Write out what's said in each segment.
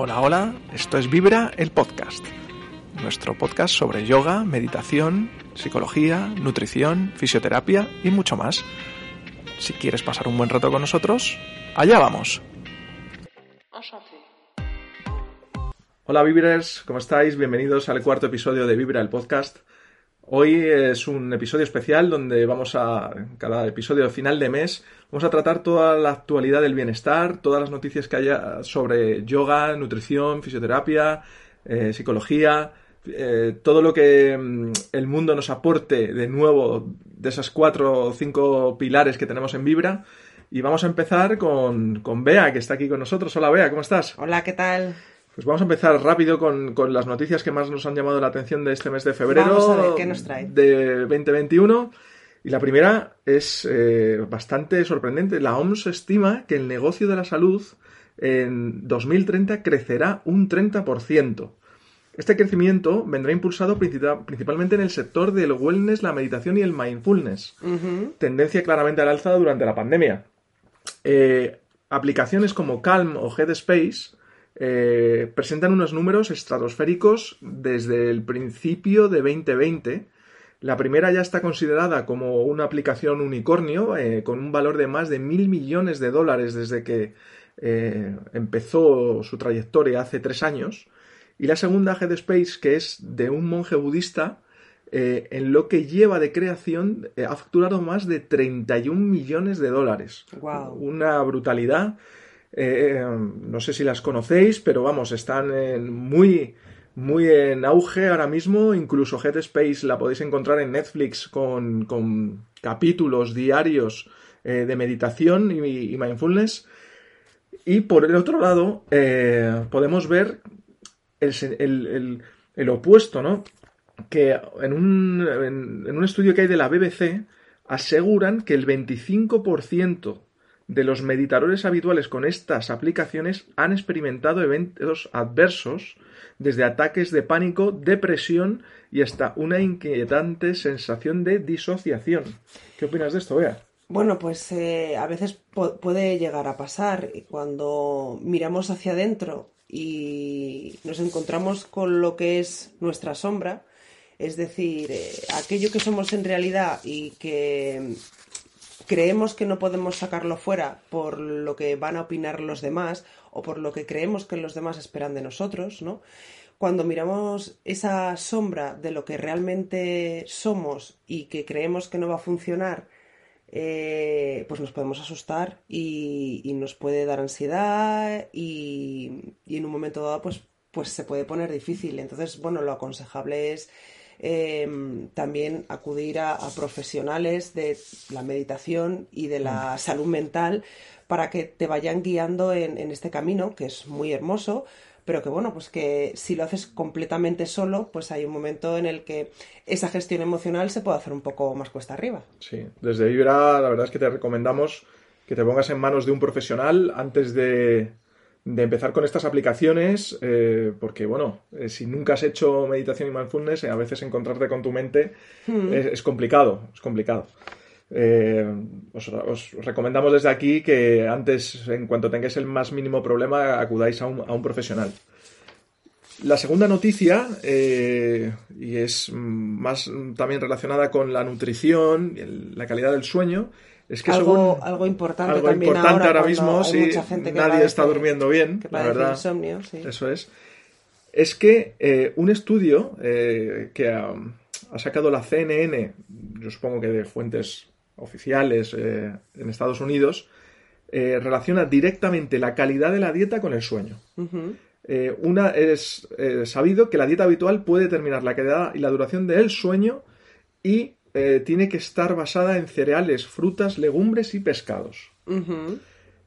Hola, hola, esto es Vibra, el podcast. Nuestro podcast sobre yoga, meditación, psicología, nutrición, fisioterapia y mucho más. Si quieres pasar un buen rato con nosotros, allá vamos. Hola Vibrers, ¿cómo estáis? Bienvenidos al cuarto episodio de Vibra, el podcast. Hoy es un episodio especial donde vamos a, cada episodio final de mes, vamos a tratar toda la actualidad del bienestar, todas las noticias que haya sobre yoga, nutrición, fisioterapia, eh, psicología, eh, todo lo que mm, el mundo nos aporte de nuevo de esas cuatro o cinco pilares que tenemos en Vibra. Y vamos a empezar con, con Bea, que está aquí con nosotros. Hola Bea, ¿cómo estás? Hola, ¿qué tal? Pues vamos a empezar rápido con, las noticias que más nos han llamado la atención de este mes de febrero vamos a ver, ¿qué nos trae? de 2021. Y la primera es eh, bastante sorprendente. La OMS estima que el negocio de la salud en 2030 crecerá un 30%. Este crecimiento vendrá impulsado principalmente en el sector del wellness, la meditación y el mindfulness. Tendencia claramente al alza durante la pandemia. Eh, aplicaciones como Calm o Headspace eh, presentan unos números estratosféricos desde el principio de 2020. La primera ya está considerada como una aplicación unicornio, eh, con un valor de más de mil millones de dólares desde que eh, empezó su trayectoria hace tres años. Y la segunda, Headspace, que es de un monje budista, en lo que lleva de creación ha facturado más de 31 millones de dólares. Una brutalidad. Eh, no sé si las conocéis, pero vamos, están muy, muy en auge ahora mismo. Incluso Headspace la podéis encontrar en Netflix con, con capítulos diarios eh, de meditación y, mindfulness. Y por el otro lado, eh, podemos ver el, el, opuesto, ¿no? Que en un, en un estudio que hay de la BBC aseguran que el 25% de los meditadores habituales con estas aplicaciones han experimentado eventos adversos, desde ataques de pánico, depresión y hasta una inquietante sensación de disociación. ¿Qué opinas de esto, Bea? Bueno, pues eh, a veces puede llegar a pasar cuando miramos hacia adentro y nos encontramos con lo que es nuestra sombra, es decir, eh, aquello que somos en realidad y que creemos que no podemos sacarlo fuera por lo que van a opinar los demás o por lo que creemos que los demás esperan de nosotros, ¿no? Cuando miramos esa sombra de lo que realmente somos y que creemos que no va a funcionar, eh, pues nos podemos asustar y, nos puede dar ansiedad y, y, en un momento dado pues, pues se puede poner difícil. Entonces, bueno, lo aconsejable es Em, también acudir a, profesionales de la meditación y de la mm. salud mental para que te vayan guiando en, este camino, que es muy hermoso, pero que bueno, pues que si lo haces completamente solo, pues hay un momento en el que esa gestión emocional se puede hacer un poco más cuesta arriba. Sí, desde Vibra la verdad es que te recomendamos que te pongas en manos de un profesional antes de, de empezar con estas aplicaciones, eh, porque bueno, eh, si nunca has hecho meditación y mindfulness, eh, a veces encontrarte con tu mente hmm. es, complicado, es complicado. Os, recomendamos desde aquí que antes, en cuanto tengáis el más mínimo problema, acudáis a un, profesional. La segunda noticia, y es más también relacionada con la nutrición y la calidad del sueño, es que algo, algo importante algo también importante ahora, mismo, sí, nadie está durmiendo bien, la verdad. Insomnio, Eso es. Es que eh, un estudio eh, que ha, sacado la CNN, yo supongo que de fuentes oficiales eh, en Estados Unidos, relaciona directamente la calidad de la dieta con el sueño. una es sabido que la dieta habitual puede determinar la calidad y la duración del sueño y eh, tiene que estar basada en cereales, frutas, legumbres y pescados.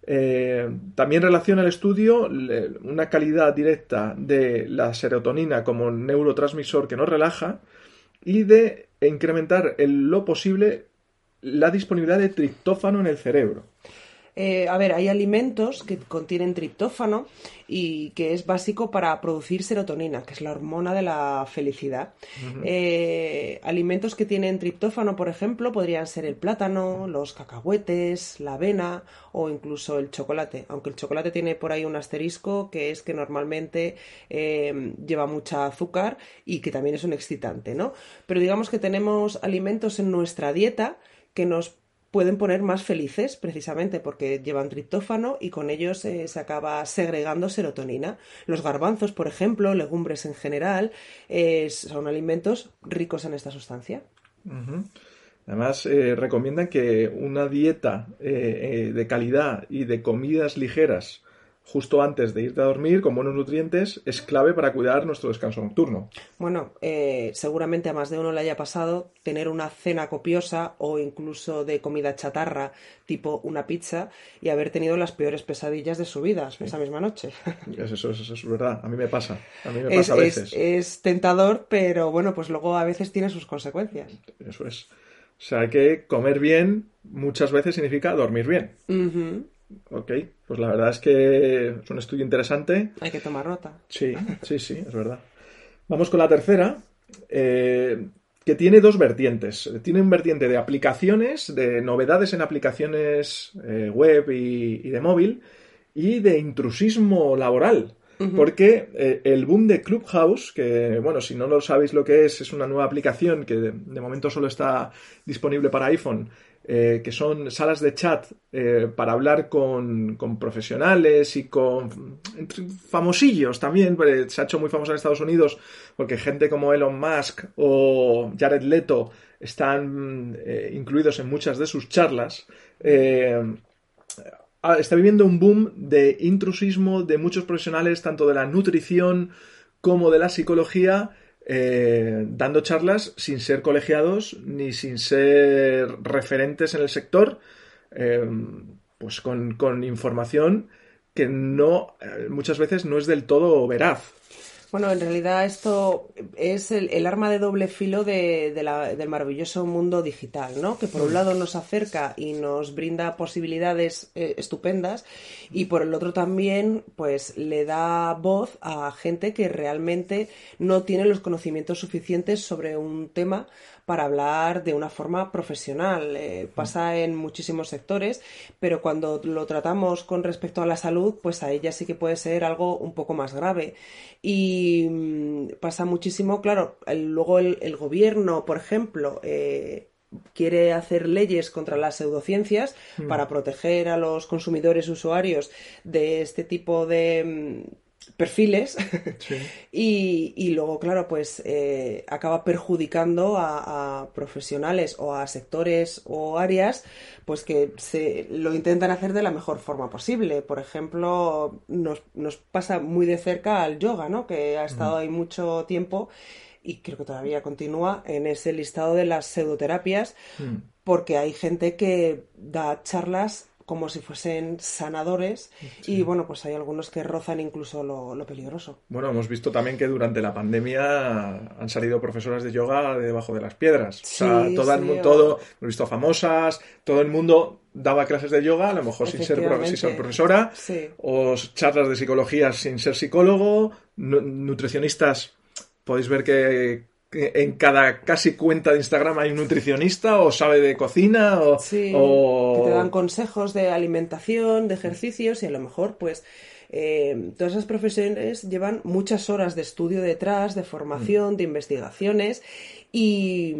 Eh, también relaciona el estudio una calidad directa de la serotonina como neurotransmisor que nos relaja y de incrementar en lo posible la disponibilidad de triptófano en el cerebro. Eh, a ver, hay alimentos que contienen triptófano y que es básico para producir serotonina, que es la hormona de la felicidad. Eh, alimentos que tienen triptófano, por ejemplo, podrían ser el plátano, los cacahuetes, la avena o incluso el chocolate. Aunque el chocolate tiene por ahí un asterisco que es que normalmente eh, lleva mucha azúcar y que también es un excitante, ¿no? Pero digamos que tenemos alimentos en nuestra dieta que nos pueden poner más felices precisamente porque llevan triptófano y con ellos eh, se acaba segregando serotonina. Los garbanzos, por ejemplo, legumbres en general, eh, son alimentos ricos en esta sustancia. Además, eh, recomiendan que una dieta de calidad y de comidas ligeras justo antes de irte a dormir con buenos nutrientes es clave para cuidar nuestro descanso nocturno. Bueno, eh, seguramente a más de uno le haya pasado tener una cena copiosa o incluso de comida chatarra, tipo una pizza, y haber tenido las peores pesadillas de su vida esa misma noche. Eso, es verdad, a mí me pasa, a mí me pasa a veces. Es, tentador, pero bueno, pues luego a veces tiene sus consecuencias. Eso es. O sea que comer bien muchas veces significa dormir bien. Ok, pues la verdad es que es un estudio interesante. Hay que tomar nota. Sí, sí, sí, es verdad. Vamos con la tercera, eh, que tiene dos vertientes. Tiene un vertiente de aplicaciones, de novedades en aplicaciones eh, web y, de móvil, y de intrusismo laboral. Porque eh, el boom de Clubhouse, que bueno, si no lo sabéis lo que es, es una nueva aplicación que de momento solo está disponible para iPhone eh, que son salas de chat eh, para hablar con, profesionales y con famosillos también. Se ha hecho muy famoso en Estados Unidos porque gente como Elon Musk o Jared Leto están eh, incluidos en muchas de sus charlas. está viviendo un boom de intrusismo de muchos profesionales, tanto de la nutrición como de la psicología, eh, dando charlas sin ser colegiados ni sin ser referentes en el sector, eh, pues con, con, información que no eh, muchas veces no es del todo veraz. Bueno, en realidad esto es el, arma de doble filo de, del maravilloso mundo digital, ¿no? Que por un mm. lado nos acerca y nos brinda posibilidades eh, estupendas y por el otro también, pues, le da voz a gente que realmente no tiene los conocimientos suficientes sobre un tema para hablar de una forma profesional. Eh, pasa en muchísimos sectores, pero cuando lo tratamos con respecto a la salud, pues a ella sí que puede ser algo un poco más grave. Y mm, pasa muchísimo, claro, luego el, gobierno, por ejemplo, eh, quiere hacer leyes contra las pseudociencias mm. para proteger a los consumidores usuarios de este tipo de, perfiles y, luego, claro, pues eh, acaba perjudicando a, profesionales o a sectores o áreas pues que se lo intentan hacer de la mejor forma posible. Por ejemplo, nos, nos pasa muy de cerca al yoga, ¿no? Que ha estado ahí mucho tiempo y creo que todavía continúa en ese listado de las pseudoterapias mm. porque hay gente que da charlas como si fuesen sanadores y bueno, pues hay algunos que rozan incluso lo, peligroso. Bueno, hemos visto también que durante la pandemia han salido profesoras de yoga debajo de las piedras. o sea, todo el mundo, todo, hemos visto famosas, todo el mundo daba clases de yoga, a lo mejor sin ser, profesora, o charlas de psicología sin ser psicólogo, nutricionistas podéis ver que en cada casi cuenta de Instagram hay un nutricionista o sabe de cocina o, que te dan consejos de alimentación, de ejercicios y a lo mejor pues eh, todas esas profesiones llevan muchas horas de estudio detrás, de formación, de investigaciones y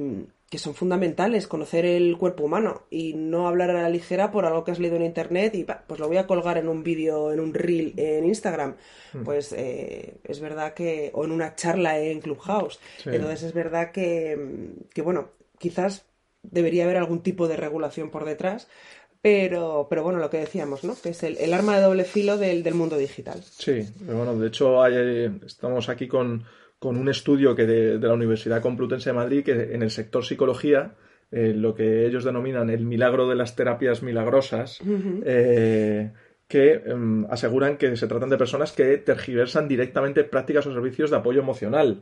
que son fundamentales, conocer el cuerpo humano y no hablar a la ligera por algo que has leído en internet y pues lo voy a colgar en un vídeo, en un reel en Instagram. Hmm. Pues eh, es verdad que, o en una charla en Clubhouse. Entonces es verdad que, que, bueno, quizás debería haber algún tipo de regulación por detrás, pero, pero bueno, lo que decíamos, ¿no? Que es el, arma de doble filo del, del mundo digital. Sí, bueno, de hecho hay, estamos aquí con con un estudio que de, la Universidad Complutense de Madrid que en el sector psicología, eh, lo que ellos denominan el milagro de las terapias milagrosas, eh, que em, aseguran que se tratan de personas que tergiversan directamente prácticas o servicios de apoyo emocional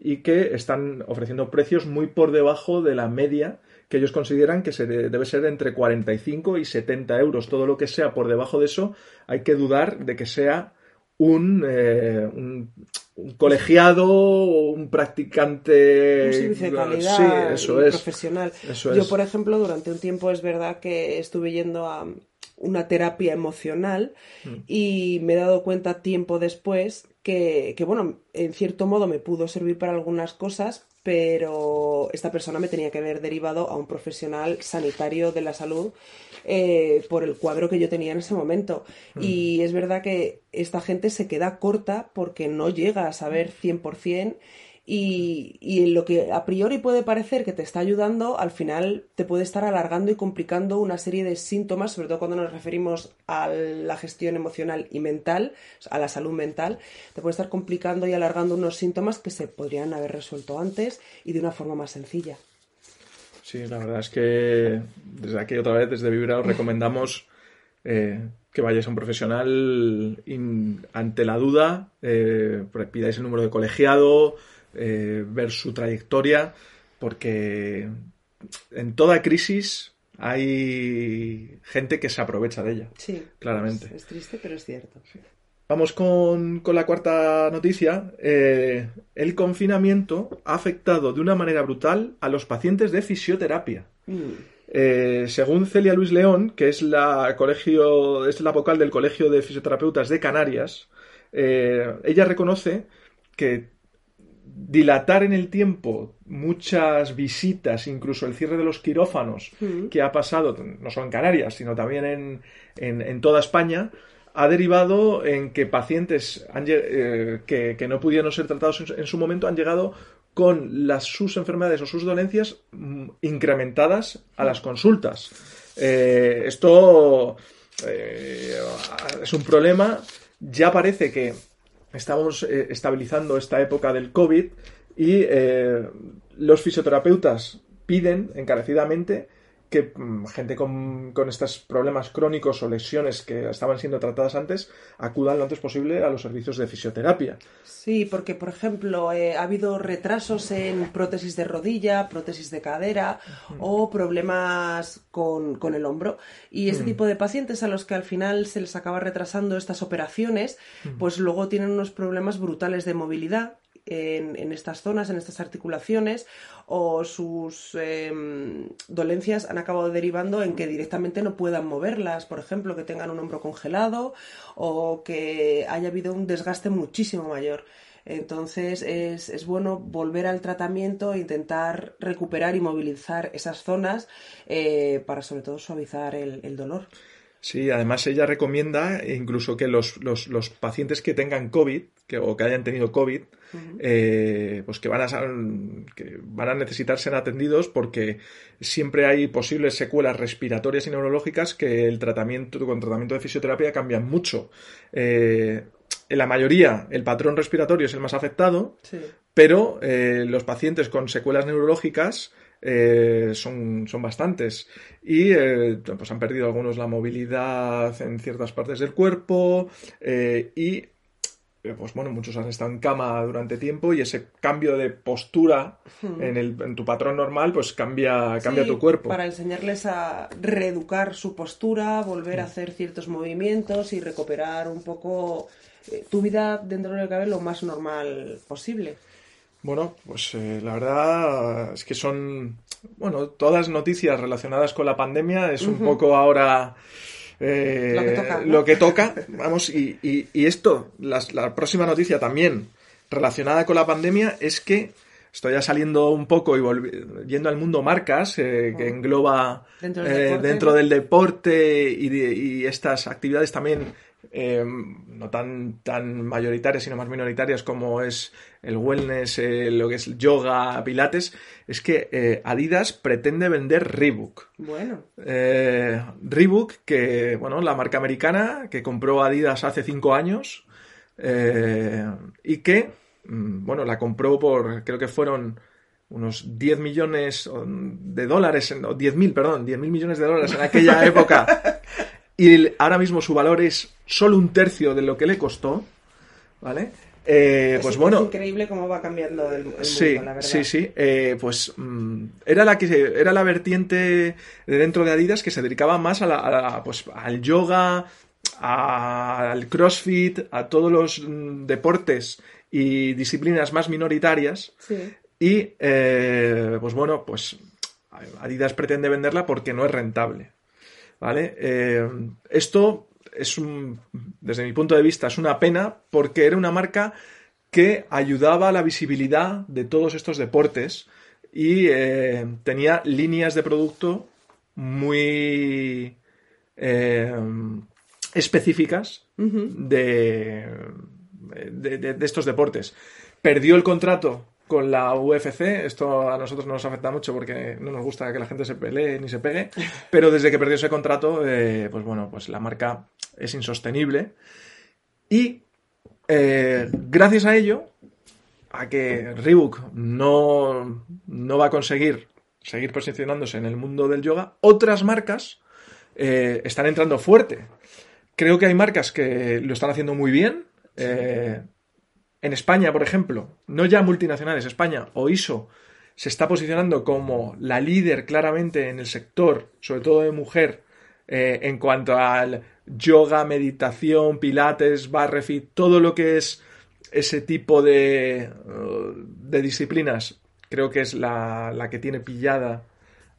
y que están ofreciendo precios muy por debajo de la media que ellos consideran que se debe ser entre 45 y 70 euros. Todo lo que sea por debajo de eso hay que dudar de que sea un, eh, un, colegiado o un practicante. Un servicio de calidad profesional. Yo, por ejemplo, durante un tiempo es verdad que estuve yendo a una terapia emocional mm. y me he dado cuenta tiempo después que, que, bueno, en cierto modo me pudo servir para algunas cosas, pero esta persona me tenía que haber derivado a un profesional sanitario de la salud eh, por el cuadro que yo tenía en ese momento. Mm. Y es verdad que esta gente se queda corta porque no llega a saber 100% y, y lo que a priori puede parecer que te está ayudando, al final te puede estar alargando y complicando una serie de síntomas, sobre todo cuando nos referimos a la gestión emocional y mental, a la salud mental, te puede estar complicando y alargando unos síntomas que se podrían haber resuelto antes y de una forma más sencilla. Sí, la verdad es que desde aquí otra vez, desde Vibra, os recomendamos eh, que vayáis a un profesional ante la duda, eh, pidáis el número de colegiado, eh, ver su trayectoria, porque en toda crisis hay gente que se aprovecha de ella. Sí, claramente. Es, triste, pero es cierto. Vamos con, la cuarta noticia. Eh, el confinamiento ha afectado de una manera brutal a los pacientes de fisioterapia. Mm. Eh, según Celia Luis León, que es la, colegio, es la vocal del Colegio de Fisioterapeutas de Canarias, eh, ella reconoce que dilatar en el tiempo muchas visitas, incluso el cierre de los quirófanos mm. que ha pasado, no solo en Canarias, sino también en toda España, ha derivado en que pacientes eh, que, no pudieron ser tratados en, su momento han llegado con las, sus enfermedades o sus dolencias mm, incrementadas a las consultas. Eh, esto eh, es un problema. Ya parece que estamos estabilizando esta época del COVID y los fisioterapeutas piden encarecidamente que mm, gente con, estos problemas crónicos o lesiones que estaban siendo tratadas antes acudan lo antes posible a los servicios de fisioterapia. Sí, porque, por ejemplo, eh, ha habido retrasos en prótesis de rodilla, prótesis de cadera o problemas con, el hombro. Y este tipo de pacientes a los que al final se les acaba retrasando estas operaciones, pues luego tienen unos problemas brutales de movilidad en, estas zonas, en estas articulaciones, o sus em, dolencias han acabado derivando en que directamente no puedan moverlas, por ejemplo, que tengan un hombro congelado o que haya habido un desgaste muchísimo mayor. Entonces es, bueno volver al tratamiento e intentar recuperar y movilizar esas zonas eh, para sobre todo suavizar el dolor. Sí, además ella recomienda incluso que los, los, pacientes que tengan COVID que, o que hayan tenido COVID, eh, pues que van, a, que van a necesitar ser atendidos porque siempre hay posibles secuelas respiratorias y neurológicas que el tratamiento con tratamiento de fisioterapia cambian mucho. Eh, en la mayoría el patrón respiratorio es el más afectado, pero eh, los pacientes con secuelas neurológicas eh, son, son bastantes. Y eh, pues han perdido algunos la movilidad en ciertas partes del cuerpo eh, y pues bueno, muchos han estado en cama durante tiempo y ese cambio de postura hmm. en, el, en tu patrón normal, pues cambia, cambia tu cuerpo. Para enseñarles a reeducar su postura, volver a hmm. hacer ciertos movimientos y recuperar un poco tu vida dentro del cabello lo más normal posible. Bueno, pues eh, la verdad es que son, bueno, todas noticias relacionadas con la pandemia es un poco ahora eh, lo, que toca, Vamos, y, y, esto, la próxima noticia también relacionada con la pandemia es que estoy ya saliendo un poco y volviendo al mundo marcas, eh, que engloba dentro del deporte, y, y, estas actividades también eh, no tan, tan mayoritarias, sino más minoritarias como es el wellness, eh, lo que es yoga, pilates, es que eh, Adidas pretende vender Reebok. Bueno. Reebok, que, bueno, la marca americana que compró Adidas hace cinco años y que, mm, bueno, la compró por, creo que fueron unos 10 millones de dólares, o 10 mil, perdón, 10 mil millones de dólares en aquella época. Y ahora mismo su valor es solo un tercio de lo que le costó. ¿vale? Eh, pues bueno. Es increíble cómo va cambiando el, mundo, sí, la verdad. Sí, sí. Eh, pues mm, era la que era la vertiente de dentro de Adidas que se dedicaba más a la, pues, al yoga, al CrossFit, a todos los mm, deportes y disciplinas más minoritarias. Sí. Y eh, pues bueno, pues Adidas pretende venderla porque no es rentable. ¿Vale? esto es un, desde mi punto de vista, es una pena porque era una marca que ayudaba a la visibilidad de todos estos deportes y eh, tenía líneas de producto muy eh, específicas de, de, estos deportes. Perdió el contrato con la UFC. Esto a nosotros no nos afecta mucho porque no nos gusta que la gente se pelee ni se pegue. Pero desde que perdió ese contrato, eh, pues bueno, pues la marca es insostenible. Y eh, gracias a ello, a que Reebok no, no va a conseguir seguir posicionándose en el mundo del yoga, otras marcas eh, están entrando fuerte. Creo que hay marcas que lo están haciendo muy bien. En España, por ejemplo, no ya multinacionales, España o ISO se está posicionando como la líder claramente en el sector, sobre todo de mujer, eh, en cuanto al yoga, meditación, pilates, barrefit, todo lo que es ese tipo de, uh, de disciplinas, creo que es la, que tiene pillada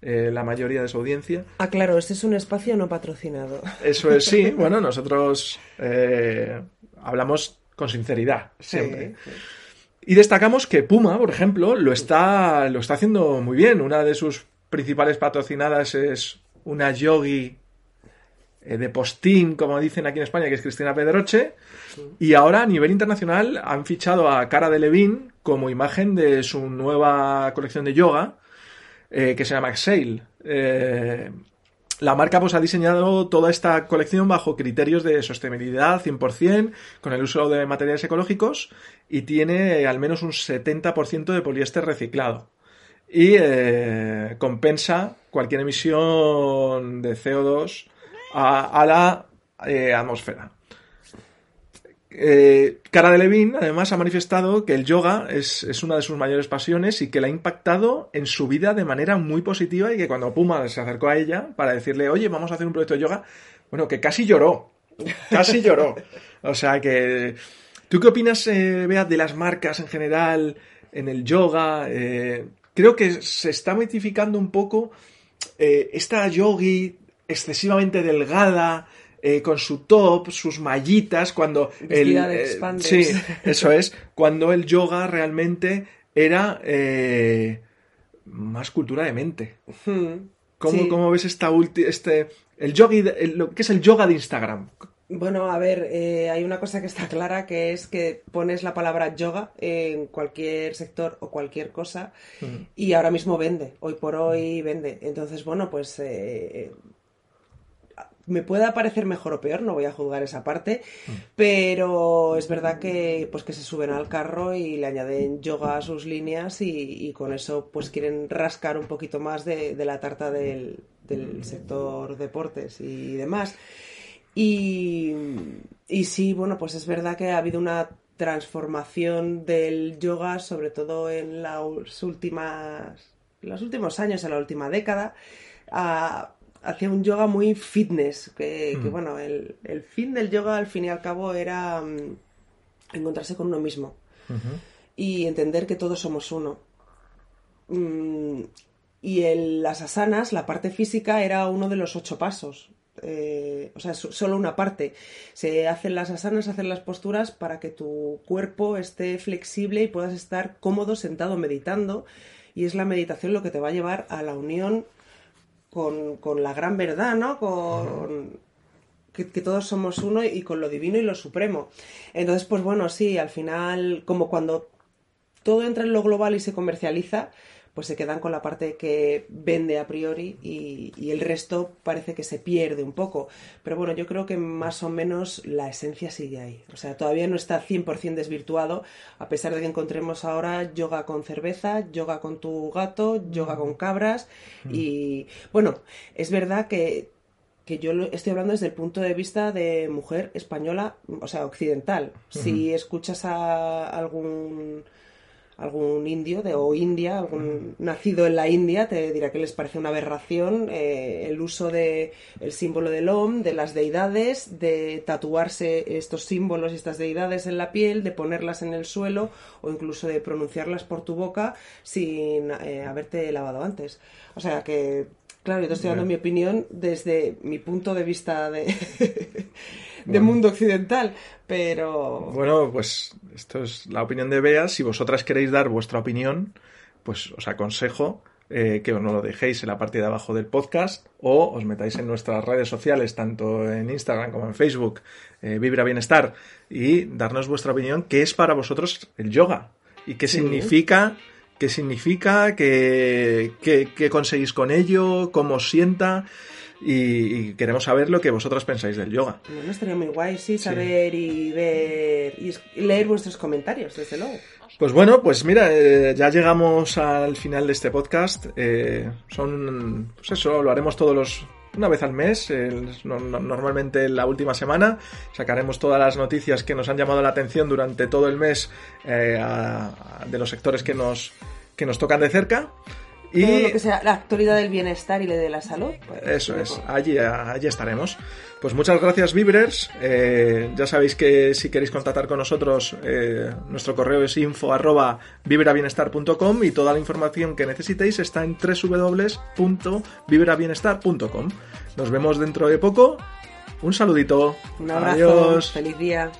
eh, la mayoría de su audiencia. Ah, claro, este es un espacio no patrocinado. Eso es, sí. Bueno, nosotros eh, hablamos con sinceridad, siempre. Y destacamos que Puma, por ejemplo, lo está, lo está haciendo muy bien. Una de sus principales patrocinadas es una yogi eh, de postín, como dicen aquí en España, que es Cristina Pedroche. Y ahora a nivel internacional han fichado a Cara de Levin como imagen de su nueva colección de yoga, eh, que se llama Exhale. Eh, la marca pues, ha diseñado toda esta colección bajo criterios de sostenibilidad 100%, con el uso de materiales ecológicos y tiene al menos un 70% de poliéster reciclado. Y eh, compensa cualquier emisión de CO2 a, la eh, atmósfera. Eh, Cara de Levin, además, ha manifestado que el yoga es, una de sus mayores pasiones y que le ha impactado en su vida de manera muy positiva y que cuando Puma se acercó a ella para decirle, oye, vamos a hacer un proyecto de yoga, bueno, que casi lloró. Casi lloró. O sea que. ¿Tú qué opinas, eh, de las marcas en general en el yoga? Eh, creo que se está mitificando un poco eh, esta yogi excesivamente delgada, eh, con su top, sus mallitas, cuando el, eh, sí, eso es, cuando el yoga realmente era eh, más cultura de mente. ¿Cómo, ves esta este el yogi, lo que es el yoga de Instagram? Bueno, a ver, hay una cosa que está clara, que es que pones la palabra yoga en cualquier sector o cualquier cosa y ahora mismo vende, hoy por hoy vende. Entonces, bueno, pues me pueda parecer mejor o peor, no voy a juzgar esa parte, mm. pero es verdad que pues que se suben al carro y le añaden yoga a sus líneas y, con eso pues quieren rascar un poquito más de, la tarta del, sector deportes y demás. Y, y sí, bueno, pues es verdad que ha habido una transformación del yoga, sobre todo en las últimas, los últimos años, en la última década, a, hacía un yoga muy fitness, que, mm. bueno, el, fin del yoga al fin y al cabo era mm, encontrarse con uno mismo y entender que todos somos uno. Mm, y el, las asanas, la parte física, era uno de los ocho pasos. Eh, o sea, solo una parte. Se hacen las asanas, se hacen las posturas para que tu cuerpo esté flexible y puedas estar cómodo sentado meditando. Y es la meditación lo que te va a llevar a la unión con, la gran verdad, ¿no? Con que, todos somos uno y con lo divino y lo supremo. Entonces, pues bueno, sí, al final, como cuando todo entra en lo global y se comercializa, pues se quedan con la parte que vende a priori y, el resto parece que se pierde un poco. Pero bueno, yo creo que más o menos la esencia sigue ahí. O sea, todavía no está 100% desvirtuado, a pesar de que encontremos ahora yoga con cerveza, yoga con tu gato, yoga con cabras. Y bueno, es verdad que que yo estoy hablando desde el punto de vista de mujer española, o sea, occidental. Si escuchas a algún algún indio de, o india, algún nacido en la India, te dirá que les parece una aberración eh, el uso de el símbolo del OM, de las deidades, de tatuarse estos símbolos y estas deidades en la piel, de ponerlas en el suelo o incluso de pronunciarlas por tu boca sin eh, haberte lavado antes. O sea que Claro, yo te estoy dando mi opinión desde mi punto de vista de, de mundo occidental, pero... Bueno, pues esto es la opinión de Bea. Si vosotras queréis dar vuestra opinión, pues os aconsejo eh, que os no lo dejéis en la parte de abajo del podcast o os metáis en nuestras redes sociales, tanto en Instagram como en Facebook, eh, Vibra Bienestar, y darnos vuestra opinión, qué es para vosotros el yoga y qué significa qué significa, qué, qué, conseguís con ello, cómo os sienta. Y, queremos saber lo que vosotros pensáis del yoga. Bueno, estaría muy guay, sí, saber y ver y leer vuestros comentarios, desde luego. Pues bueno, pues mira, eh, ya llegamos al final de este podcast. Eh, son, pues eso, lo haremos todos los una vez al mes, normalmente la última semana. Sacaremos todas las noticias que nos han llamado la atención durante todo el mes eh, de los sectores que nos, que nos tocan de cerca. Y todo lo que sea la actualidad del bienestar y de la salud. Pues, eso es, allí, allí estaremos. Pues muchas gracias, Vibrers. Eh, ya sabéis que si queréis contactar con nosotros, eh, nuestro correo es info arroba vibrabienestar.com y toda la información que necesitéis está en www.vibrabienestar.com. Nos vemos dentro de poco. Un saludito. Un abrazo. Adiós. Feliz día.